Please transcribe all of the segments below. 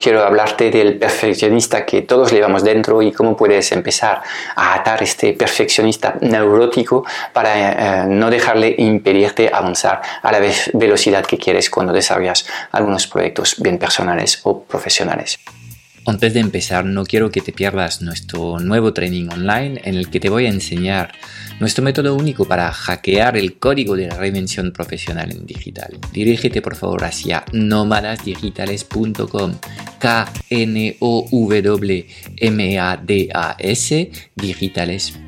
Quiero hablarte del perfeccionista que todos llevamos dentro y cómo puedes empezar a atar este perfeccionista neurótico para eh, no dejarle impedirte avanzar a la velocidad que quieres cuando desarrollas algunos proyectos bien personales o profesionales. Antes de empezar, no quiero que te pierdas nuestro nuevo training online en el que te voy a enseñar nuestro método único para hackear el código de la reinvención profesional en digital. Dirígete por favor hacia nómadasdigitales.com K-N-O-W-M-A-D-A-S digitales.com.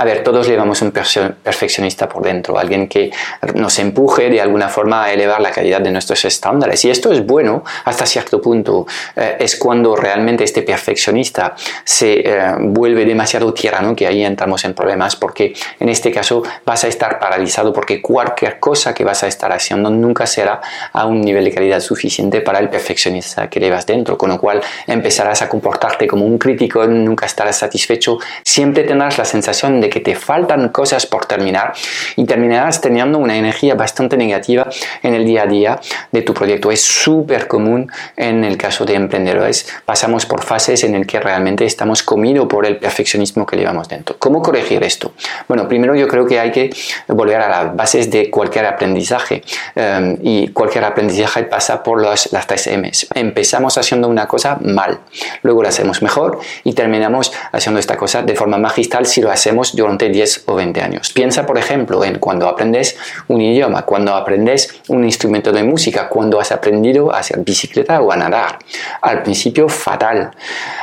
A ver, todos llevamos un perfeccionista por dentro, alguien que nos empuje de alguna forma a elevar la calidad de nuestros estándares. Y esto es bueno hasta cierto punto. Eh, es cuando realmente este perfeccionista se eh, vuelve demasiado tirano que ahí entramos en problemas porque en este caso vas a estar paralizado porque cualquier cosa que vas a estar haciendo nunca será a un nivel de calidad suficiente para el perfeccionista que llevas dentro, con lo cual empezarás a comportarte como un crítico, nunca estarás satisfecho, siempre tendrás la sensación de que te faltan cosas por terminar y terminarás teniendo una energía bastante negativa en el día a día de tu proyecto. Es súper común en el caso de emprendedores. Pasamos por fases en el que realmente estamos comidos por el perfeccionismo que llevamos dentro. ¿Cómo corregir esto? Bueno, primero yo creo que hay que volver a las bases de cualquier aprendizaje em, y cualquier aprendizaje pasa por las, las tres M's. Empezamos haciendo una cosa mal, luego la hacemos mejor y terminamos haciendo esta cosa de forma magistral si lo hacemos durante 10 o 20 años. Piensa, por ejemplo, en cuando aprendes un idioma, cuando aprendes un instrumento de música, cuando has aprendido a hacer bicicleta o a nadar. Al principio, fatal.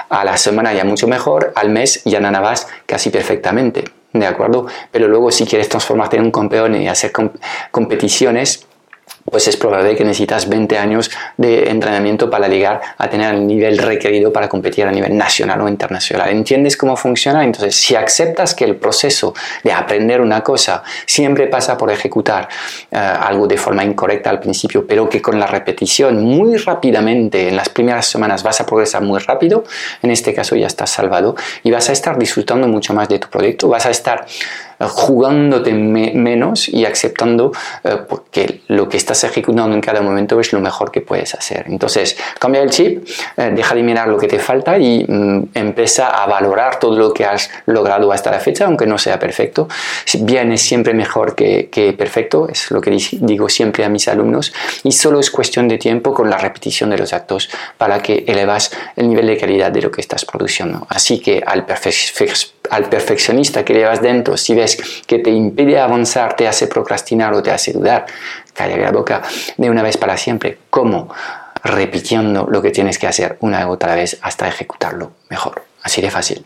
A la semana ya mucho mejor, al mes ya nadabas casi perfectamente. ¿De acuerdo? Pero luego si quieres transformarte en un campeón y hacer competiciones, pues es probable que necesitas 20 años de entrenamiento para llegar a tener el nivel requerido para competir a nivel nacional o internacional. ¿Entiendes cómo funciona? Entonces, si aceptas que el proceso de aprender una cosa siempre pasa por ejecutar eh, algo de forma incorrecta al principio, pero que con la repetición muy rápidamente, en las primeras semanas vas a progresar muy rápido, en este caso ya estás salvado y vas a estar disfrutando mucho más de tu proyecto, vas a estar jugándote menos y aceptando eh, que lo que estás ejecutando en cada momento es lo mejor que puedes hacer. Entonces, cambia el chip, eh, deja de mirar lo que te falta y mm, empieza a valorar todo lo que has logrado hasta la fecha, aunque no sea perfecto. Bien es siempre mejor que, perfecto, es lo que digo siempre a mis alumnos, y solo es cuestión de tiempo con la repetición de los actos para que elevas el nivel de calidad de lo que estás produciendo. Así que al perfeccionar al perfeccionista que llevas dentro, si ves que te impide avanzar, te hace procrastinar o te hace dudar, calla la boca de una vez para siempre. ¿Cómo? Repitiendo lo que tienes que hacer una y otra vez hasta ejecutarlo mejor. Así de fácil.